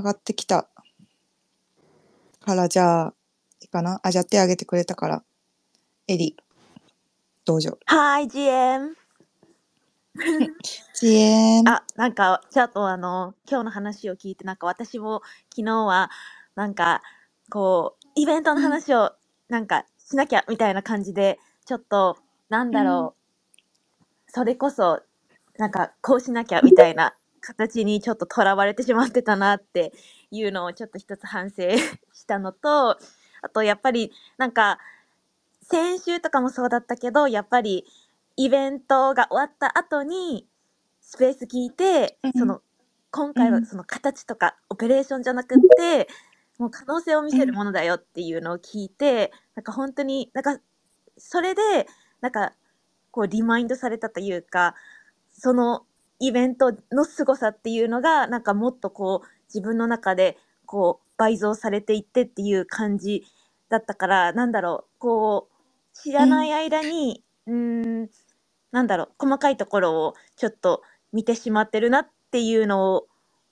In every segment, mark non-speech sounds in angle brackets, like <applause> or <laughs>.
上がってきた。から、じゃあ、いいかな？あ、じゃあ手挙げてくれたから、エリ、どうぞ。Hi, GM! 遅延。あ、なんか、ちょっとあの、今日の話を聞いて、なんか私も昨日は、なんか、こう、イベントの話を、なんか、しなきゃみたいな感じで、ちょっと、なんだろう、それこそ、なんか、こうしなきゃみたいな形にちょっととらわれてしまってたなっていうのをちょっと一つ反省 <laughs> したのと、あと、やっぱり、なんか、先週とかもそうだったけど、やっぱり、イベントが終わった後に、スペース聞いてうん、その、今回うん。はその形とかオペレーションじゃなくって、もう可能性を見せるものだよっていうのを聞いて、なんか本当に、なんか、それで、なんか、こう、リマインドされたというか、そのイベントの凄さっていうのが、なんかもっとこう、自分の中で、こう、倍増されていってっていう感じだったから、なんだろう、こう、知らない間に、うーん、なんだろう、細かいところをちょっと見てしまってるなっていうのを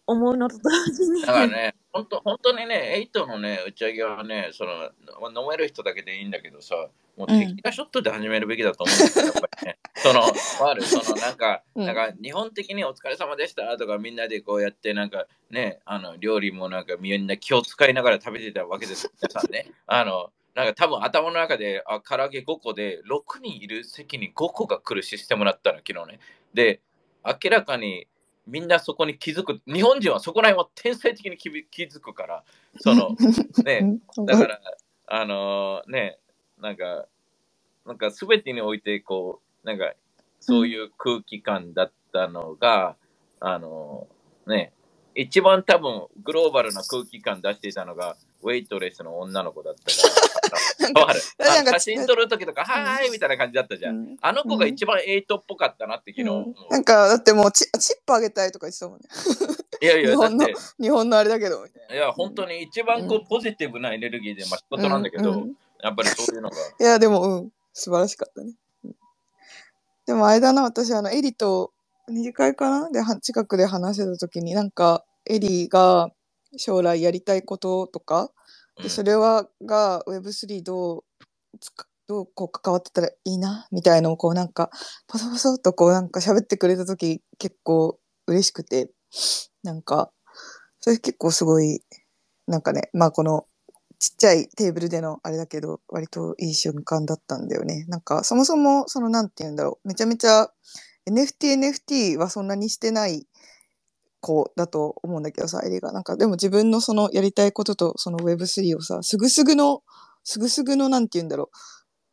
思うのと同時に。だ、からね、本当本当にね、エイトのね、打ち上げはね、その、飲める人だけでいいんだけどさ、もううんテキラショットで始めるべきだと思うんだよ、やっぱりね。<laughs> その、わかるその、なんか、うんなんか、日本的にお疲れ様でしたとか、みんなでこうやって、なんか、ね、あの、料理もなんか、みんな気を使いながら食べてたわけです、皆さんね。あの、なんか多分頭の中で、あ、唐揚げ5個で、6人いる席に5個が来るシステムだったの、昨日ね。で、明らかに、みんなそこに気づく。日本人はそこら辺は天才的に気気づくから、その、<laughs> ね、うんだから、あのーね、なんか、なんか全てにおいて、こう、なんか、そういう空気感だったのが、あのーね、一番多分グローバルな空気感出していたのが、ウェイトレスの女の子だったから。なんかあ写真撮るときとか、はーいみたいな感じだったじゃん。うんあの子が一番エイトっぽかったなって昨日。うんなんか、だってもうチ、チップあげたいとか言ってたもんね。いやいや、日本の日本のあれだけど、いいや、本当に一番こううポジティブなエネルギーで、まあ仕な。事なんだけど、やっぱりそういうのが。いや、でも、うん、素晴らしかったね。うんでも、あれだな、私、あの、エリと、二次会かな？で、は近くで話してた時に、なんか、エリが将来やりたいこととか、で、それは、が Web3 どう、どうこう関わってたらいいな、みたいのをこうなんか、パソパソとこうなんか喋ってくれた時結構嬉しくて、なんか、それ結構すごい、なんかね、まあこのちっちゃいテーブルでのあれだけど、割といい瞬間だったんだよね。なんか、そもそも、そのなんて言うんだろう、めちゃめちゃ NFT、NFT はそんなにしてない子だと思うんだけどさ、エリが。なんか、でも自分のそのやりたいこととその Web3 をさ、すぐすぐの、すぐすぐのなんて言うんだろ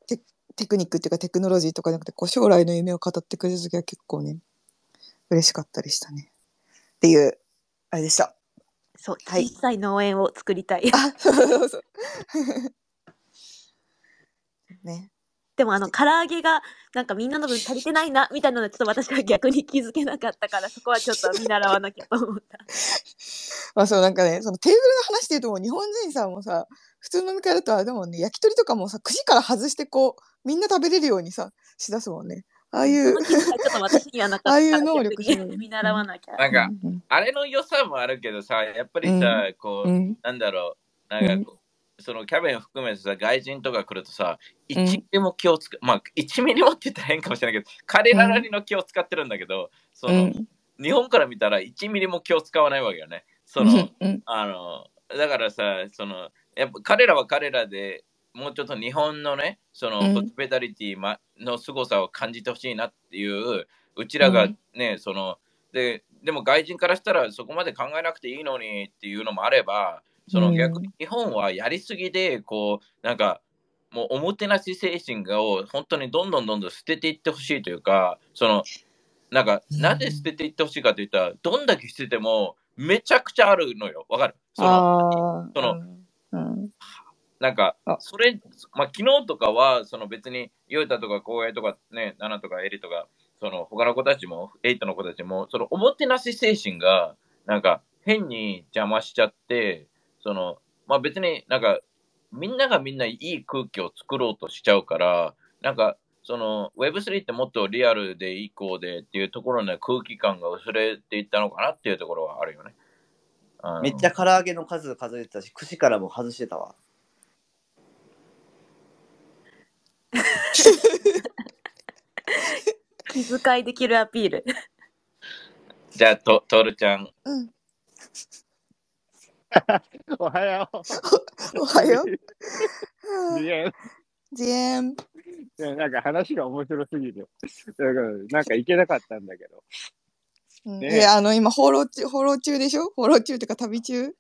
う、テテクニックっていうかテクノロジーとかじゃなくて、こう将来の夢を語ってくれた時は結構ね、嬉しかったりしたね。っていう、あれでした。そう、はい小さい農園を作りたい。あ、そうそうそう。<laughs> ね。でもあの、<laughs> 唐揚げが、なんかみんなの分足りてないな、みたいなのはちょっと私は逆に気づけなかったから、そこはちょっと見習わなきゃと思った。<laughs> まあそうなんかね、そのテーブルの話で言うともう日本人さ、もうさ、普通の飲み会だとあれだもんね、焼き鳥とかもさ、串から外してこう、みんな食べれるようにさ、しだすもんね。ああいうちょっと私にはなかったああいう能力見習わなきゃ。なんか、うんあれの良さもあるけどさ、やっぱりさ、こう、うん、なんだろう、なんかこう、そのキャビン含めてさ、外人とか来るとさ、1ミリも気をつか、まあ、1ミリもって言ったら変かもしれないけど、彼らなりの気を使ってるんだけど、その、うん、日本から見たら1ミリも気を使わないわけよね。その、うん、あの、だからさ、その、やっぱ彼らは彼らでもうちょっと日本のね、その、うん。ホスピタリティまの凄さを感じてほしいなっていう、うちらがね、その、で、でも外人からしたらそこまで考えなくていいのにっていうのもあれば、そのうん。逆に日本はやりすぎで、こう、なんか、もうおもてなし精神を本当にどんどんどんどん捨てていってほしいというか、その、なんか、うん。なぜ捨てていってほしいかといったら、どんだけ捨ててもめちゃくちゃあるのよ。わかる？そのそのうん、なんかあ、それ、まあ、昨日とかは、その別に、ヨイタとか、コウエとか、ね、ナナとか、エリとか、その他の子たちも、エイトの子たちも、そのおもてなし精神が、なんか、変に邪魔しちゃって、その、まあ別になんか、みんながみんないい空気を作ろうとしちゃうから、なんか、その Web3 ってもっとリアルで以降でっていうところの空気感が薄れていったのかなっていうところはあるよね。めっちゃ唐揚げの数数えてたし、串からも外してたわ。気遣いできるアピール。じゃあ、と、とるちゃん。うん。おはよおはよう。<laughs> う。<laughs> いや、ジエン。なんか話が面白すぎて。だから、なんか行けなかったんだけど。うんねいや、あの、今、放浪中、放浪中でしょ？放浪中っていうか旅中？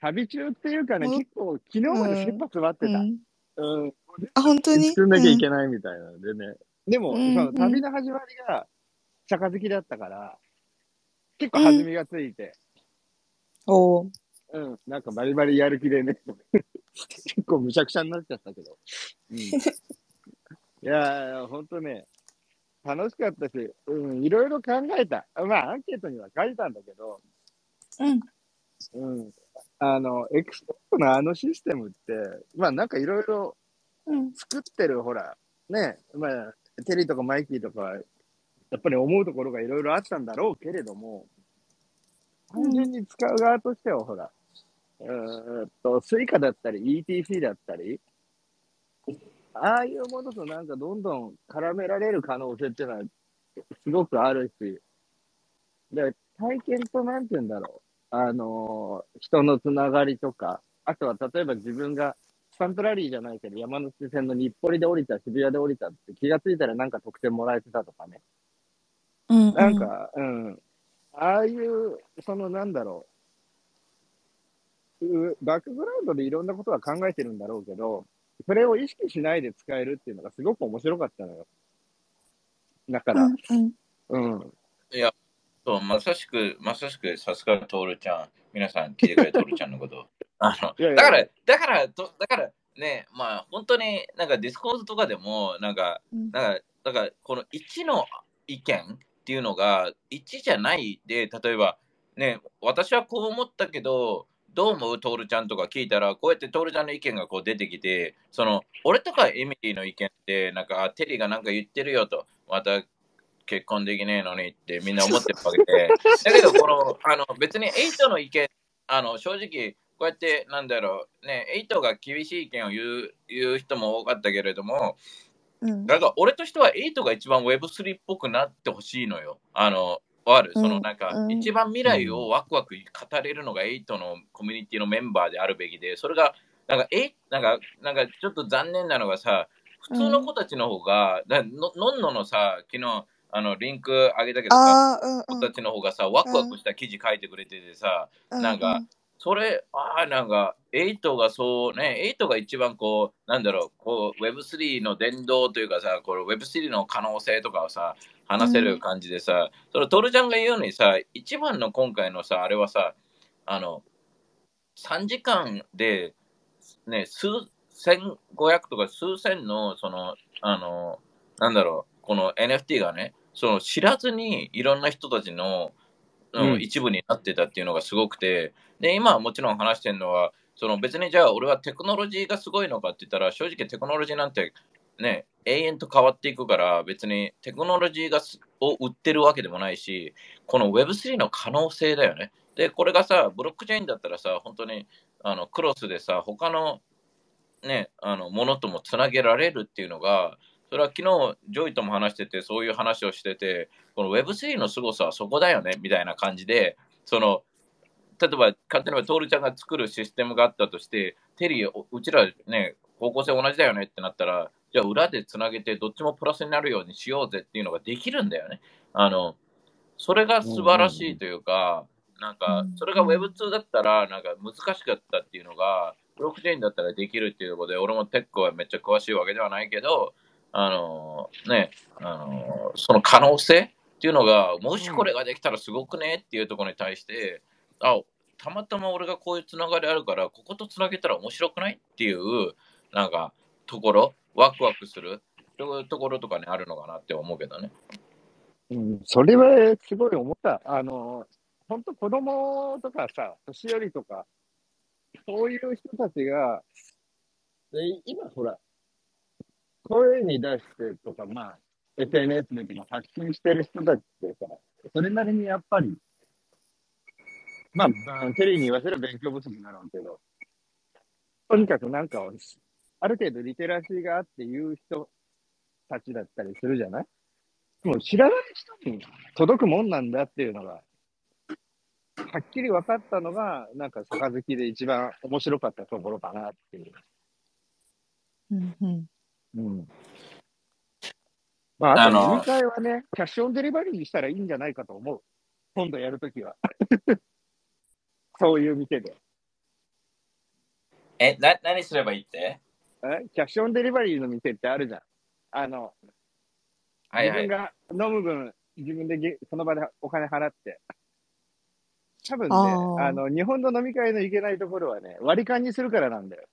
旅中っていうかね、うん結構、昨日まで切羽詰まってた。うん。うん。あ、本当に？作んなきゃいけないみたいなのでね。でも、うんその旅の始まりが、杯だったから、結構弾みがついて、おお。うん、なんかバリバリやる気でね、結構むちゃくちゃになっちゃったけど。うん、<laughs> いやー、ほんとね、楽しかったし、うん、いろいろ考えた。まあ、アンケートには書いたんだけど、うん。うん、あの、エクスポートのあのシステムって、まあなんかいろいろうん。作ってる、ほら、ね、まあ、テリーとかマイキーとか、やっぱり思うところがいろいろあったんだろうけれども、単純に使う側としては、ほら、うーんと、 Suica だったり、ETC だったり、ああいうものとなんかどんどん絡められる可能性っていうのは、すごくあるし、で、体験となんて言うんだろう、あのー人のつながりとか、あとは例えば自分がスタンプラリーじゃないけど、山手線の日暮里で降りた、渋谷で降りたって気がついたらなんか特典もらえてたとかね。うん。なんか、うん。ああいう、そのなんだろう、うバックグラウンドでいろんなことは考えてるんだろうけど、それを意識しないで使えるっていうのがすごく面白かったのよ。だから、うん。うん。うん。そう、まさしく、まさしく、さすがトールちゃん。皆さん聞いてくれ、トールちゃんのこと。<laughs> あの、いやいやだから、だから、とだから、ね、まあ、本当になんか Discord とかでも、なんか、うんなんか、だから、この1の意見っていうのが1じゃないで、例えば、ね、私はこう思ったけど、どう思うトールちゃんとか聞いたら、こうやってトールちゃんの意見がこう出てきて、その、俺とかエミリーの意見って、なんか、あテリーがなんか言ってるよと、また結婚できねえのにってみんな思ってるわけで、<laughs> だけど、この、あの、別にエイトの意見、あの、正直、こうやって、なんだろう、ね、エイトが厳しい意見を言う言う人も多かったけれども、うん。だから俺としてはエイトが一番 Web3 っぽくなってほしいのよ。あの、わかる、うん。そのなんか、うん。一番未来をワクワク語れるのがエイトのコミュニティのメンバーであるべきで、それが、なんか、え？なんか、なんかちょっと残念なのがさ、普通の子たちの方が、だののんののさ、昨日、あの、リンクあげたけどさ。子たちの方がさ、ワクワクした記事書いてくれててさ、うなんか、それ、ああ、なんか、エイトがそうね、エイトが一番こう、なんだろう、こう、Web3 の伝道というかさ、この Web3 の可能性とかをさ、話せる感じでさ、そのトルちゃんが言うようにさ、一番の今回のさ、あれはさ、あの、3時間で、ね、数千五百とか数千の、その、あの、なんだろう、この NFT がね、その知らずにいろんな人たちの、うんうん。一部になってたっていうのがすごくて、で、今はもちろん話してるのは、その別にじゃあ俺はテクノロジーがすごいのかって言ったら、正直テクノロジーなんてね、永遠と変わっていくから、別にテクノロジーがを売ってるわけでもないし、この Web3 の可能性だよね。で、これがさ、ブロックチェーンだったらさ、本当にあのクロスでさ、他のね、あのものともつなげられるっていうのが、それは昨日、ジョイとも話してて、そういう話をしてて、この Web3 の凄さはそこだよね、みたいな感じで、その、例えば、勝手にトールちゃんが作るシステムがあったとして、テリー、うちらね、方向性同じだよねってなったら、じゃあ裏でつなげて、どっちもプラスになるようにしようぜっていうのができるんだよね。あの、それが素晴らしいというか、なんかうん、それが Web2 だったら、なんか難しかったっていうのが、ブロックチェーンだったらできるっていうことで、俺もテックはめっちゃ詳しいわけではないけど、あのね、あのその可能性っていうのが、もしこれができたらすごくねっていうところに対して、あ、たまたま俺がこういうつながりあるから、こことつなげたら面白くないっていう、なんか、ところ、ワクワクする、そういうところとかにあるのかなって思うけどね。うん、それはすごい思った。あの、本当子供とかさ、年寄りとか、そういう人たちが、で今ほら、声に出してとか、まあ、SNS でとか発信してる人たちってさ、それなりにやっぱり、まあ、うんテリーに言わせる勉強不足だろうけど、とにかくなんかを、ある程度リテラシーがあって言う人たちだったりするじゃない？もう知らない人に届くもんなんだっていうのが、はっきり分かったのが、なんか杯で一番面白かったところかなっていう。うんうんうん。まあ、あと飲み会はね、キャッシュオンデリバリーにしたらいいんじゃないかと思う。今度やるときは。<laughs> そういう店で。え、な、何すればいいって？えキャッシュオンデリバリーの店ってあるじゃん。あの、はいはい。自分が飲む分、自分でげその場でお金払って。多分ね、あーあの、日本の飲み会のいけないところはね、割り勘にするからなんだよ。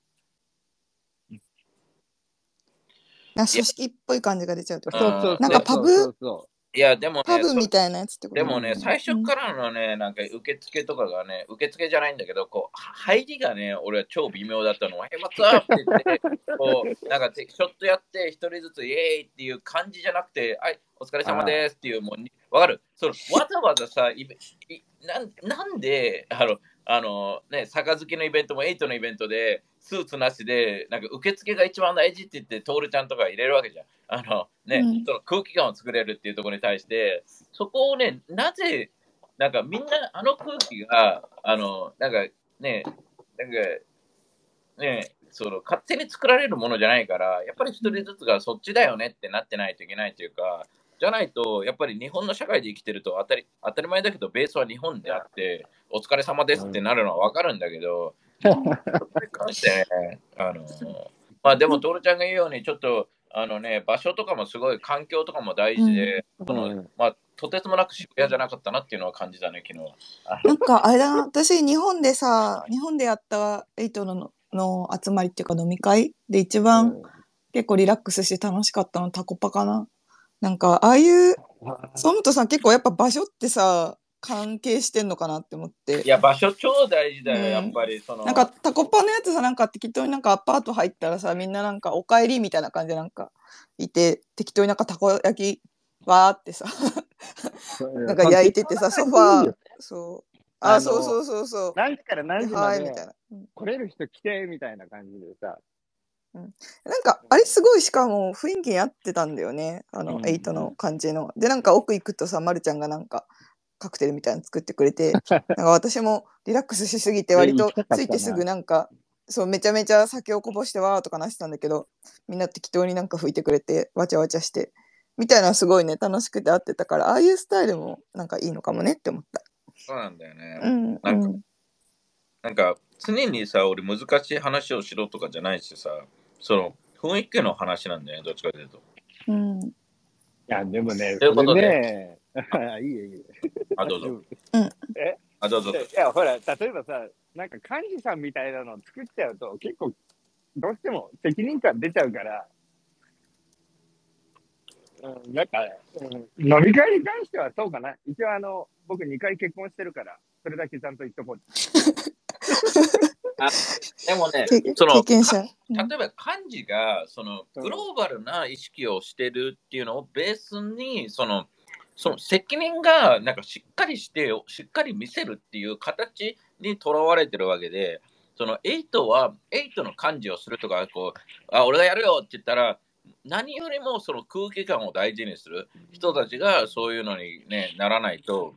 な組織っぽい感じが出ちゃうと？そうそうそう。なんかパブ？そうそういや、でもね、パブそみたいなやつってこと？でもね、最初からのね、なんか受付とかがね、受付じゃないんだけど、こう、入りがね、俺は超微妙だったの。は、へまつーって言って、<laughs> こう、なんかてちょっとやって、一人ずつイエーイっていう感じじゃなくて、はい、お疲れ様ですっていう、もうに、わかる？そのわざわざさ、イベいなんなんで、あの、あのね、杯のイベントも8のイベントで、スーツなしで、なんか受付が一番大事って言って、トールちゃんとか入れるわけじゃん。あのね、うんその空気感を作れるっていうところに対して、そこをね、なぜ、なんかみんなあの空気が、あの、なんかね、なんか、ね、その勝手に作られるものじゃないから、やっぱり一人ずつがそっちだよねってなってないといけないというか、じゃないと、やっぱり日本の社会で生きてると当たり当たり前だけど、ベースは日本であって、お疲れ様ですってなるのはわかるんだけど、関してね、あの、まあでも、トールちゃんが言うように、ちょっと、あのね、場所とかもすごい、環境とかも大事で、そのうん。まあ、とてつもなく渋谷じゃなかったなっていうのは感じたね、昨日は。あなんかあれだ。な、私日本でさ、日本でやったエイトのの集まりっていうか飲み会で一番結構リラックスして楽しかったのタコパかな。なんかああいう、ソムトさん結構やっぱ場所ってさ、関係してんのかなって思ってい。や、場所超大事だよ、うんやっぱり。そのなんかタコパのやつさ、なんか適当になんかアパート入ったらさ、みんななんかお帰りみたいな感じでなんかいて、適当になんかたこ焼きわーってさ、<laughs> なんか焼いててさ、ソファー、そう。あ、あのそうそうそうそう。何時から何時はい、までみたいな。うん来れる人来てみたいな感じでさ。なんか、あれすごいしかも雰囲気に合ってたんだよね。あの、うんエイトの感じの。で、なんか奥行くとさ、まるちゃんがなんか、カクテルみたいなの作ってくれて、<laughs> なんか私もリラックスしすぎて割とついてすぐなんか、そう、めちゃめちゃ酒をこぼしてわーとかなしてたんだけど、みんな適当になんか拭いてくれて、わちゃわちゃして、みたいなのすごいね、楽しくて合ってたから、ああいうスタイルもなんかいいのかもねって思った。そうなんだよね。うん、なんかうん。なんか、常にさ、俺難しい話をしろとかじゃないしさ、その、雰囲気の話なんだよね、どっちかというと。うん。いや、でもね、ということね、<laughs> いいよいいよ。あ、どうぞ。え？あ、どうぞ。いや、ほら、例えばさ、なんか幹事さんみたいなのを作っちゃうと、結構、どうしても責任感出ちゃうから、うん、なんか、うん、飲み会に関してはそうかな。一応、あの、僕2回結婚してるから、それだけちゃんと言っとこう。でもね、経その経験者。うん例えば幹事がそのうんグローバルな意識をしてるっていうのをベースにそのその責任がなんかしっかりしてしっかり見せるっていう形にとらわれてるわけでその8は8の幹事をするとかこうあ俺がやるよって言ったら何よりもその空気感を大事にする人たちがそういうのに、ね、ならないと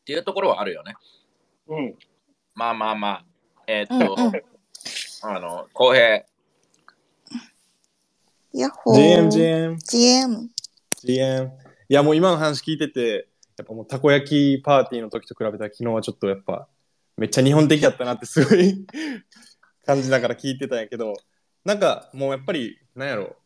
っていうところはあるよね。うん。まあまあまあ。えーっと、うんうんあの、公平。ヤッホー。GM、GM、GM。GM。いや、もう今の話聞いてて、やっぱもうたこ焼きパーティーの時と比べたら昨日はちょっとやっぱめっちゃ日本的だったなってすごい <laughs> 感じながら聞いてたんやけど、なんかもうやっぱり、なんやろ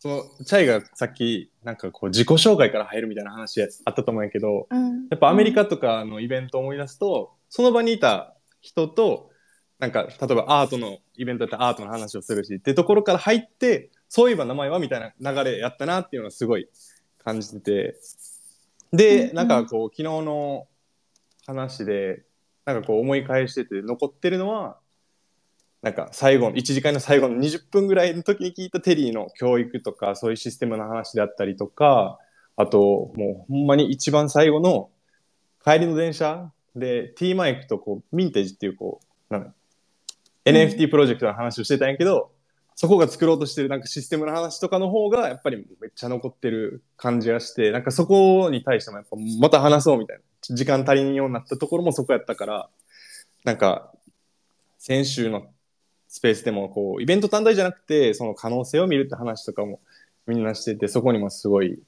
その、チャイがさっきなんかこう自己紹介から入るみたいな話あったと思うんやけど、うん。やっぱアメリカとかのイベントを思い出すと、その場にいた人と、なんか、例えばアートのイベントだったらアートの話をするし、ってところから入って、そういえば名前はみたいな流れやったなっていうのはすごい感じてて。で、うんなんかこう、昨日の話で、なんかこう思い返してて残ってるのは、なんか最後の、1時間の最後の20分ぐらいの時に聞いたテリーの教育とか、そういうシステムの話であったりとか、あと、もうほんまに一番最後の帰りの電車で、T マイクとこう、ミンテージっていうこう、なんだ NFT プロジェクトの話をしてたんやけど、そこが作ろうとしてるなんかシステムの話とかの方がやっぱりめっちゃ残ってる感じがして、なんかそこに対してもやっぱまた話そうみたいな。時間足りんようになったところもそこやったから、なんか先週のスペースでもこう、イベント単体じゃなくて、その可能性を見るって話とかもみんなしてて、そこにもすごい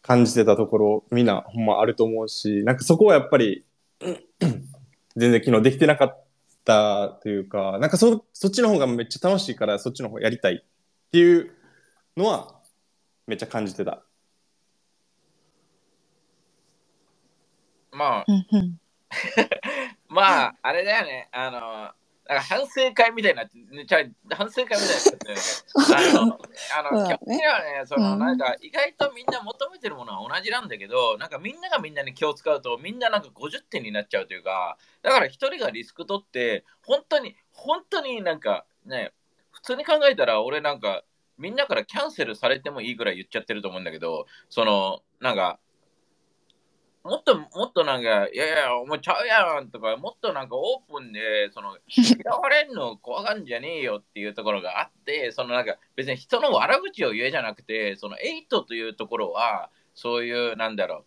感じてたところ、みんなほんまあると思うし、なんかそこはやっぱり、全然昨日できてなかったというか、なんかそそっちの方がめっちゃ楽しいから、そっちの方やりたいっていうのは、めっちゃ感じてた。まあ、<laughs> まあ、あれだよね。あの、なんか反省会みたいになって、ね、ちゃ反省会みたいになってるあの、<laughs> ね基本的にはね、その、うんなんか、意外とみんな求めてるものは同じなんだけど、なんかみんながみんなに気を使うと、みんななんか50点になっちゃうというか、だから一人がリスク取って、本当に、本当になんか、ね、普通に考えたら、俺なんか、みんなからキャンセルされてもいいぐらい言っちゃってると思うんだけど、その、なんか、もっともっとなんか、いやいや、お前ちゃうやんとか、もっとなんかオープンで、その、<laughs> 嫌われんの怖がんじゃねえよっていうところがあって、そのなんか、別に人の悪口を言えじゃなくて、そのエイトというところは、そういう、なんだろう、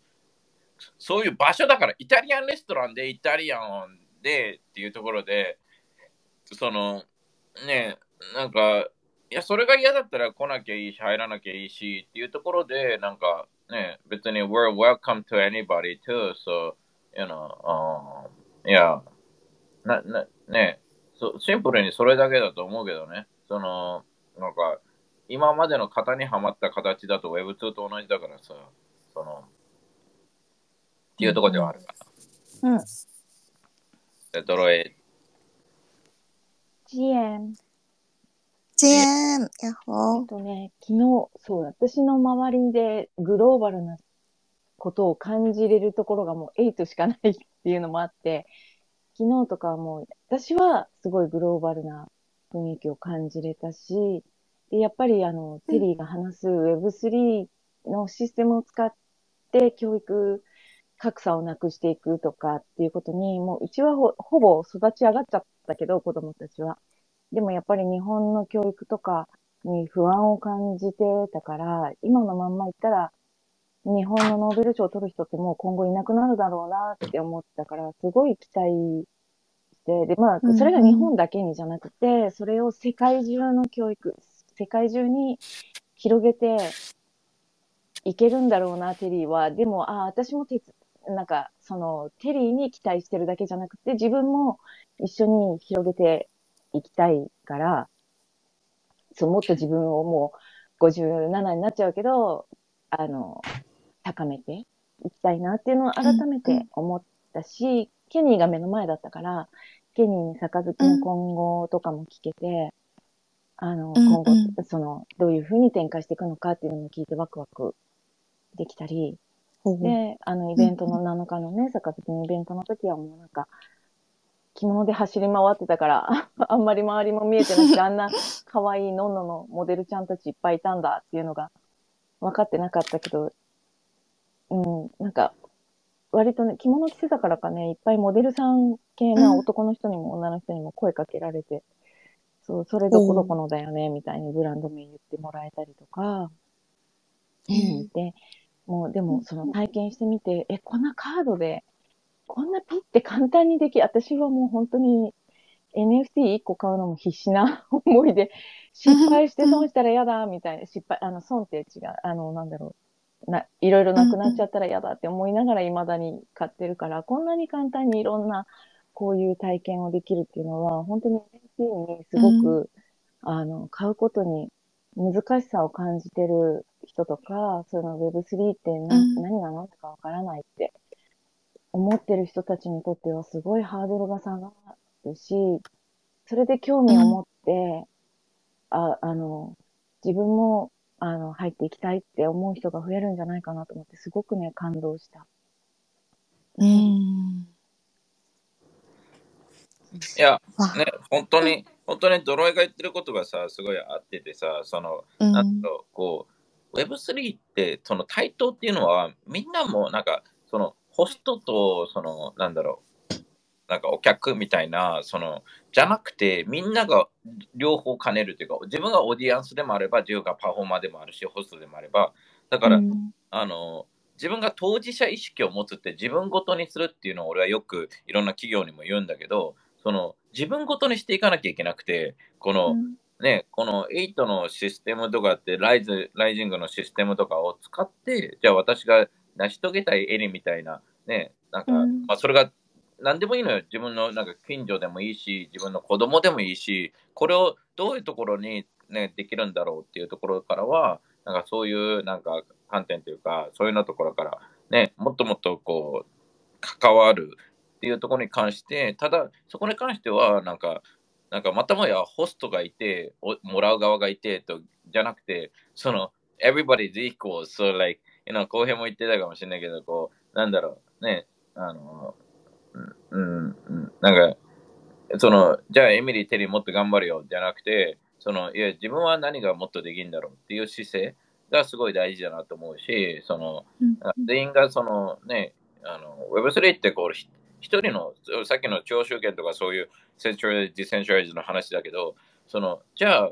そういう場所だから、イタリアンレストランでイタリアンでっていうところで、その、ね、なんか、いや、それが嫌だったら来なきゃいいし、入らなきゃいいしっていうところで、なんか、ね、別に we're welcome to anybody too, so, you know, um, いや、な、な、ね、そシンプルにそれだけだと思うけどね、その、なんか、今までの型にはまった形だと Web2 と同じだからさ、その、っていうところではあるかな。うん。でドロエ、ジエン。チエーンやっえほー。っとね、昨日、そう、私の周りでグローバルなことを感じれるところがもう8しかないっていうのもあって、昨日とかはもう、私はすごいグローバルな雰囲気を感じれたし、でやっぱりあの、テリーが話す Web3 のシステムを使って教育格差をなくしていくとかっていうことに、もううちはほほぼ育ち上がっちゃったけど、子供たちは。でもやっぱり日本の教育とかに不安を感じてたから、今のまんま言ったら、日本のノーベル賞を取る人ってもう今後いなくなるだろうなって思ったから、すごい期待して、で、まあ、それが日本だけにじゃなくて、それを世界中の教育、世界中に広げていけるんだろうな、テリーは。でも、ああ、私も手つ、なんか、その、テリーに期待してるだけじゃなくて、自分も一緒に広げていきたいから、そう、もっと自分をもう57になっちゃうけど、あの、高めていきたいなっていうのを改めて思ったし、ケニーが目の前だったから、ケニーに杯の今後とかも聞けて、あの、うん今後うん、その、どういうふうに展開していくのかっていうのも聞いてワクワクできたり、で、あの、イベントの7日のね、杯のイベントの時はもうなんか、着物で走り回ってたから、<laughs> あんまり周りも見えてなくて、あんな可愛いのんののモデルちゃんたちいっぱいいたんだっていうのが分かってなかったけど、うん、なんか、割とね、着物着てたからかね、いっぱいモデルさん系な男の人にも女の人にも声かけられて、そう、それどこどこのだよね、みたいにブランド名言ってもらえたりとか、うん、で、もうでもその体験してみて、え、こんなカードで、こんなピッて簡単にでき、私はもう本当に NFT1 個買うのも必死な <laughs> 思いで、失敗して損したら嫌だ、みたいな、失敗、あの、損って違う、あの、なんだろう、な、いろいろなくなっちゃったら嫌だって思いながら未だに買ってるから、こんなに簡単にいろんな、こういう体験をできるっていうのは、本当に NFT にすごく、あの、買うことに難しさを感じてる人とか、その Web3 って何,、うん。何が何だかわからないって思ってる人たちにとってはすごいハードルが下がるし、それで興味を持って、あ、あの、自分も、あの、入っていきたいって思う人が増えるんじゃないかなと思って、すごくね、感動した。うん。いや、わね、本当に、本当にドロイが言ってることがさ、すごい合っててさ、その、うんなんだろう、こう、Web3 って、その対等っていうのは、みんなもなんか、その、ホストと、その、なんだろう、なんかお客みたいな、その、じゃなくて、みんなが両方兼ねるというか、自分がオーディエンスでもあれば、自分がパフォーマーでもあるし、ホストでもあれば、だから、うん。あの、自分が当事者意識を持つって自分ごとにするっていうのを俺はよくいろんな企業にも言うんだけど、その自分ごとにしていかなきゃいけなくて、この、うん。ね、この8のシステムとかってライズ、ライジングのシステムとかを使って、じゃあ私が成し遂げたいエリみたいな、ね、なんか、うん。まあそれが何でもいいのよ。自分のなんか近所でもいいし、自分の子供でもいいし、これをどういうところに、ね、できるんだろうっていうところからは、なんかそういうなんか観点というか、そういうのところから、ね、もっともっとこう、関わるっていうところに関して、ただ、そこに関しては、なんか、なんかまたもやホストがいて、おもらう側がいてと、じゃなくて、その、everybody's equal, so like, you know, 後編も言ってたかもしれないけど、こう、なんだろう、ね、あの、うん、うん、なんか、その、じゃあエミリー、テリーもっと頑張るよ、じゃなくて、その、いや、自分は何がもっとできるんだろうっていう姿勢がすごい大事だなと思うし、その、うん。全員がそのね、あの Web3 ってこう、ひ一人の、さっきの徴収権とかそういうセントラル、ディセントライズの話だけど、その、じゃあ、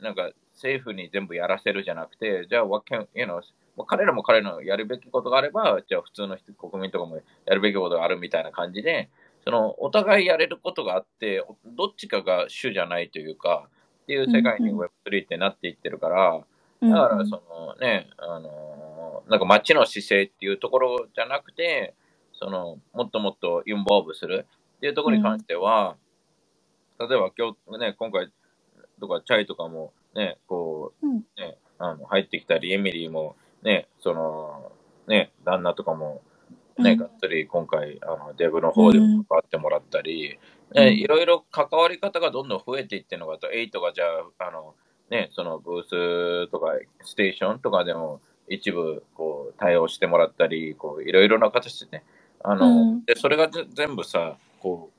なんか政府に全部やらせるじゃなくて、じゃあ、what can, you know, もう彼らも彼らのやるべきことがあれば、じゃあ普通の人国民とかもやるべきことがあるみたいな感じで、そのお互いやれることがあって、どっちかが主じゃないというか、っていう世界にうん Web3 ってなっていってるから、うん。だから、そのね、あのーなんか街の姿勢っていうところじゃなくて、その、もっともっとインボーブするっていうところに関しては、例えば今日ね、今回とかチャイとかもね、こう、うん。ね、あの入ってきたり、エミリーもね、その、ね、旦那とかもね、うん。がっつり今回、あのデブの方でも関わってもらったり、ね、うん。いろいろ関わり方がどんどん増えていってるのがと、8がじゃあ、あの、ね、そのブースとかステーションとかでも一部こう対応してもらったり、こういろいろな形でね、あの、うん。で、それがぜ全部さ、こ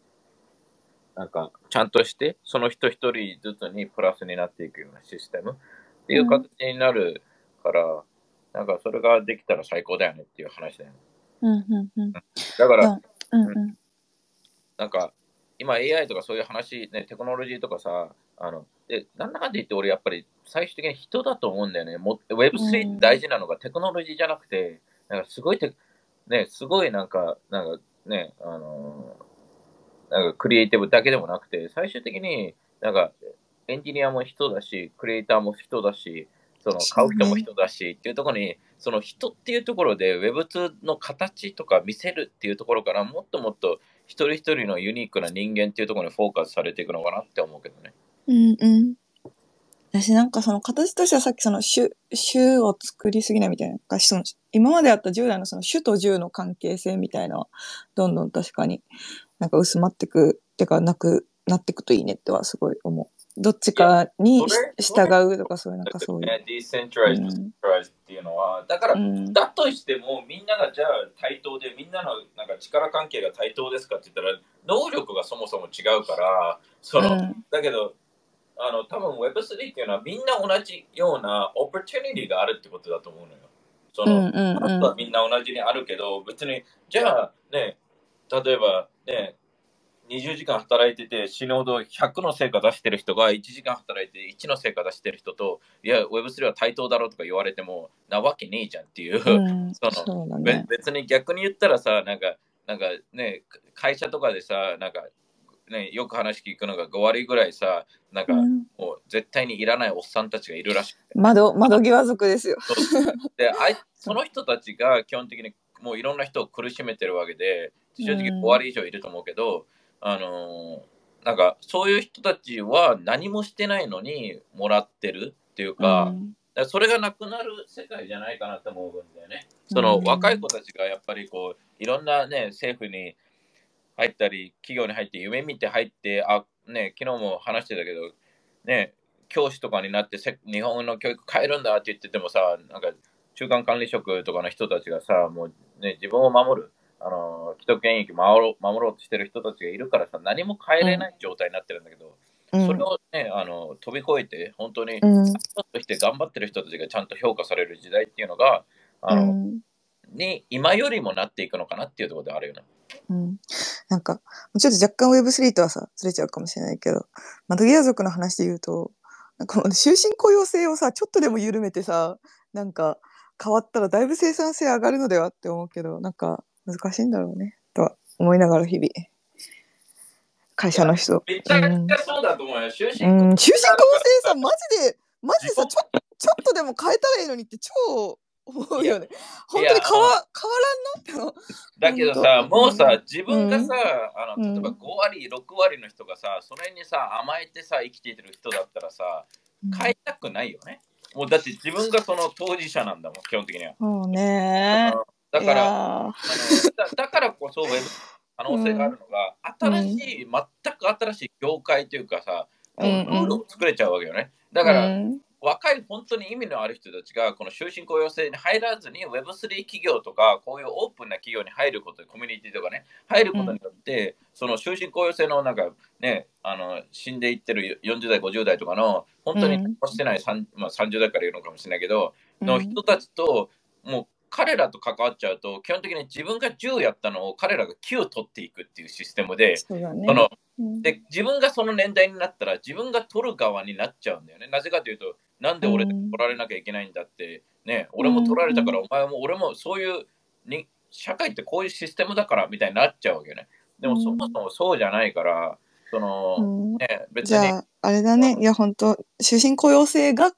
う、なんか、ちゃんとして、その人一人ずつにプラスになっていくようなシステムっていう形になるから、なんかそれができたら最高だよねっていう話だよね。うんうんうんだから、うんうんなんか、今 AI とかそういう話、ね、テクノロジーとかさ、あの、で、なんだかんだ言って俺やっぱり最終的に人だと思うんだよね。も Web3 って大事なのがテクノロジーじゃなくて、なんかすごいテク、ね、すごいなんか、なんかね、あのーなんかクリエイティブだけでもなくて、最終的になんかエンジニアも人だし、クリエイターも人だし、その買う人も人だしっていうところに、その人っていうところで Web2 の形とか見せるっていうところからもっともっと一人一人のユニークな人間っていうところにフォーカスされていくのかなって思うけどね。うんうん。私なんかその形としてはさっきその種、種を作りすぎないみたいな、かその今まであった従来のその種と従の関係性みたいなのはどんどん確かになんか薄まってく、ってかなくなってくといいねってはすごい思う。どっちかに従うとかそういうなんかそういう。ね、ディセントライズ、うんディセントライズっていうのは、だから、うんだとしても、みんながじゃあ対等で、みんなのなんか力関係が対等ですかって言ったら、能力がそもそも違うから、その、うんだけど、あの、多分 Web3 っていうのはみんな同じようなオプチュニティがあるってことだと思うのよ。その、うんうんあとはみんな同じにあるけど、別に、じゃあね、例えばね、20時間働いてて死ぬほど100の成果出してる人が1時間働いて1の成果出してる人と、いや、Web3 は対等だろうとか言われても、なわけねえじゃんっていう。うん、<laughs> そのね。別に逆に言ったらさ、なんか、なんかね、会社とかでさ、なんか、ね、よく話聞くのが5割ぐらいさ、なんか、うんもう絶対にいらないおっさんたちがいるらしくて。窓、窓際族ですよ。<laughs> であいその人たちが基本的にもういろんな人を苦しめてるわけで、正直うん5割以上いると思うけど、あのーなんかそういう人たちは何もしてないのにもらってるっていうか、うん。それがなくなる世界じゃないかなと思うんだよね。そのうん若い子たちがやっぱりこういろんなね政府に入ったり企業に入って夢見て入ってあね昨日も話してたけどね教師とかになってせ日本の教育変えるんだって言っててもさなんか中間管理職とかの人たちがさもうね自分を守るあの既得権益守ろう守ろうとしてる人たちがいるからさ何も変えれない状態になってるんだけど、うんそれをねあの飛び越えて本当にうん人として頑張ってる人たちがちゃんと評価される時代っていうのが、あの、うんに今よりもなっていくのかなっていうところであるよね。うん。なんか、ちょっと若干 Web3 とはさ、ずれちゃうかもしれないけど、マドギア族の話で言うと、なんかこの終身雇用制をさ、ちょっとでも緩めてさ、なんか変わったらだいぶ生産性上がるのではって思うけど、なんか難しいんだろうね、とは思いながら日々。会社の人。めちゃくちゃそうだと思うよ。終身うん、雇終身雇用制さ、マジで、マジでさ、ちょちょっとでも変えたらいいのにって超思うよね。本当に変わ変わらんの？ってだけどさ、もうさ、自分がさ、あうんの例えば5割、6割の人がさ、それにさ、甘えてさ、生きている人だったらさ、変えたくないよね。もうだって自分がその当事者なんだもん、基本的には。そうねだから、あのだだからこそ、ウェブ可能性があるのが、新しい、全く新しい業界というかさ、うん。うんルールを作れちゃうわけよね。だーから、うん若い本当に意味のある人たちがこの終身雇用制に入らずに Web3 企業とかこういうオープンな企業に入ることでコミュニティとかね入ることによって、その終身雇用制のなんかねあの死んでいってる40代50代とかの本当にしてない、三まあ、30代から言うのかもしれないけど、うん。の人たちともう彼らと関わっちゃうと基本的に自分が10やったのを彼らが9取っていくっていうシステムで、そねそのうんで自分がその年代になったら自分が取る側になっちゃうんだよね。なぜかというと、なんで俺取られなきゃいけないんだって、ね、俺も取られたから、お前も俺もそういうに社会ってこういうシステムだからみたいになっちゃうわけよね。でもそもそもそうじゃないから、その、うんね、別にじゃあ、あれだね。いや、本当終身雇用制が、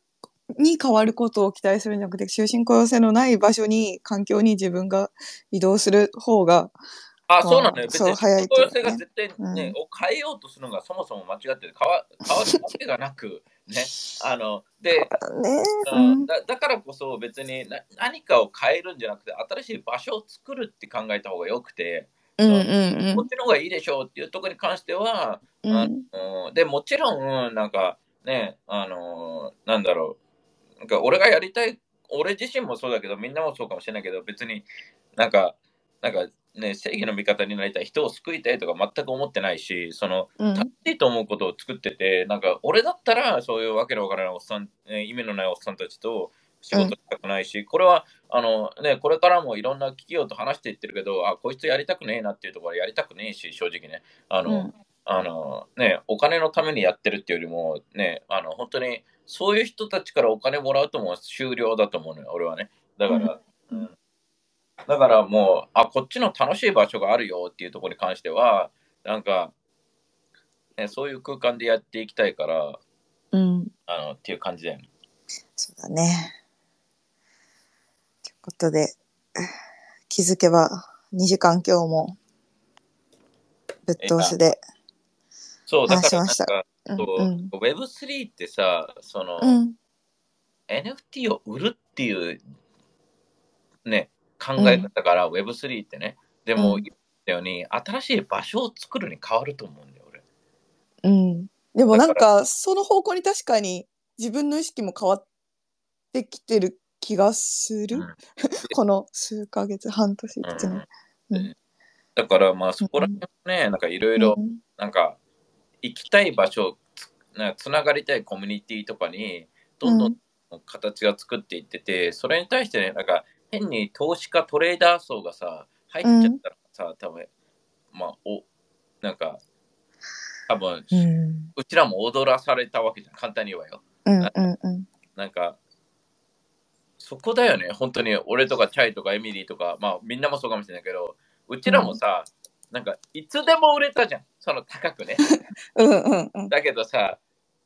に変わることを期待するんじゃなくて、終身雇用制のない場所に、環境に自分が移動する方が、あ、そうなんだよ。別そうに雇用性が絶対ね、うん。を変えようとするのがそもそも間違ってて変わ変わるわけがなく、ね、あの、で、ね。だだからこそ別にな何かを変えるんじゃなくて新しい場所を作るって考えた方がよくて、うんうんこっちの方がいいでしょうっていうところに関しては、うん。あうんのでもちろんなんかねあのなんだろうなんか俺がやりたい俺自身もそうだけどみんなもそうかもしれないけど別になんかなんかね正義の味方になりたい人を救いたいとか全く思ってないしそのうん楽しいと思うことを作ってて、なんか俺だったらそういうわけのわからないおっさん、えー意味のないおっさんたちと仕事したくないし、これはあの、ね、これからもいろんな企業と話していってるけど、あこいつやりたくねえなっていうところはやりたくねえし、正直ね。あの、うんあのね、お金のためにやってるっていうよりも、ね、あの本当にそういう人たちからお金もらうともう終了だと思うのよ、俺はね。だから、うんうんだからもう、あ、こっちの楽しい場所があるよっていうところに関しては、なんか、ね、そういう空間でやっていきたいから、うん。あのっていう感じだよね。そうだね。ということで、気づけば2時間今日もぶっ通しで。話しましたか、うんそううん Web3 ってさ、その、うん。NFT を売るっていうね、考え方から Web3 ってね、でもうん言ったように、新しい場所を作るに変わると思うんだよ、俺。うん。でもなんだかか、その方向に確かに自分の意識も変わってきてる気がする。うん <laughs> この数ヶ月、半年、うん一年。うんだからまあそこら辺もね、なんかいろいろ、うんなんか行きたい場所なつながりたいコミュニティとかにどんどん形が作っていってて、それに対してねなんか変に投資家トレーダー層がさ入っちゃったらさ、多分まあおなんか多分、う。うんちらも踊らされたわけじゃん。簡単に言うわよ。うんうんうん。なんかそこだよね。本当に俺とかチャイとかエミリーとかまあみんなもそうかもしれないけどうちらもさ、なんかいつでも売れたじゃんその高くね <laughs> うんうんうん。だけどさ、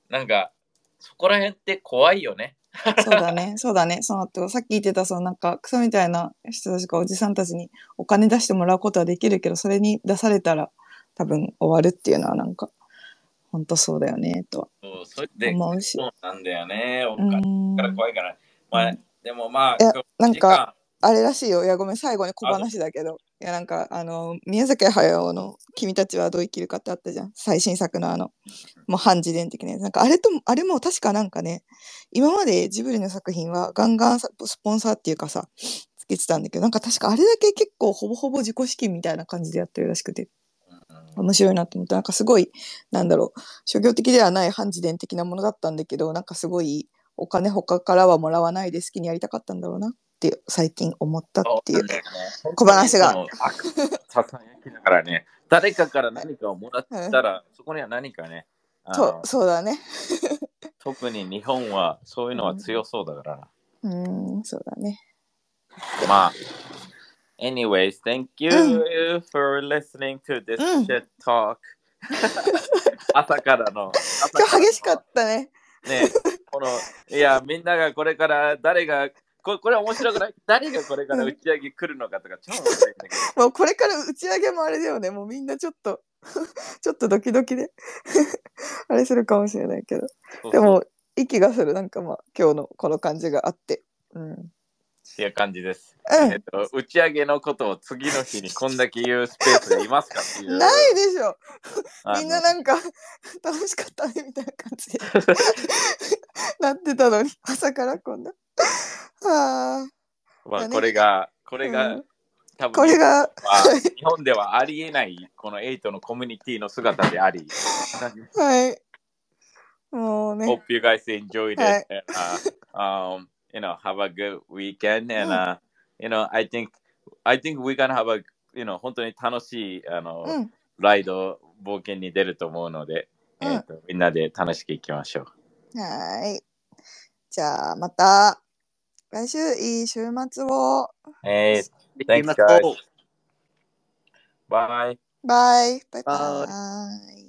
なんか、そこら辺って怖いよね。そうだね、<laughs> そうだね。その後、さっき言ってた、そのなんか、クソみたいな人たちがおじさんたちにお金出してもらうことはできるけど、それに出されたら多分終わるっていうのはなんか、ほんとそうだよね、とはそうそれで、思うし。そうなんだよね。おう金んから怖いから。まあ、でもまあ、いやなんかあれらしいよ。いや、ごめん、最後に小話だけど。いや、なんか、あの、宮崎駿の君たちはどう生きるかってあったじゃん。最新作のあの、もう反自伝的なやつ。なんか、あれとも、あれも確かなんかね、今までジブリの作品はガンガンさスポンサーっていうかさ、つけてたんだけど、なんか確かあれだけ結構ほぼほぼ自己資金みたいな感じでやってるらしくて、面白いなと思って、なんかすごい、なんだろう、商業的ではない反自伝的なものだったんだけど、なんかすごい、お金他からはもらわないで好きにやりたかったんだろうな。って最近思ったっていう小話が。ささやきだからね、誰かから何かをもらったら、そこには何かね、あそうのそうだね。<laughs> 特に日本はそういうのは強そうだから。な。うんそうだね。まあ、anyways, thank you for listening to this うん。shit talk. <laughs> 朝からの。今日激しかったね。ね、この、いや、みんながこれから誰が、こ <laughs> これ面白くない？誰がこれから打ち上げ来るのかとか超面白いんだけど。<laughs> もうこれから打ち上げもあれだよね。もうみんなちょっと <laughs> ちょっとドキドキで。あれするかもしれないけど。でも息がする。なんかまあ今日のこの感じがあって。うん。っていう感じです。うん。えっと、打ち上げのことを次の日にこんだけ言うスペースがいますかっていう。ないでしょ。みんななんか楽しかったねみたいな感じで。なってたのに朝からこんな。はあまあ、これが、これが、うん。多分これがは日本ではありえないこのエイトのコミュニティの姿であり。はい。もうね。Hope you guys enjoyed it. はい。Uh, um, you know, have a good weekend, and uh, you know, I think, I think we're gonna have a, you know, 本当に楽しいあの、うん。ライド冒険に出ると思うので、うん。えっとみんなで楽しく行きましょう。はい。じゃあまた来週いい週末を。えー、行きま Thanks, guys. Bye. バイバイババイイ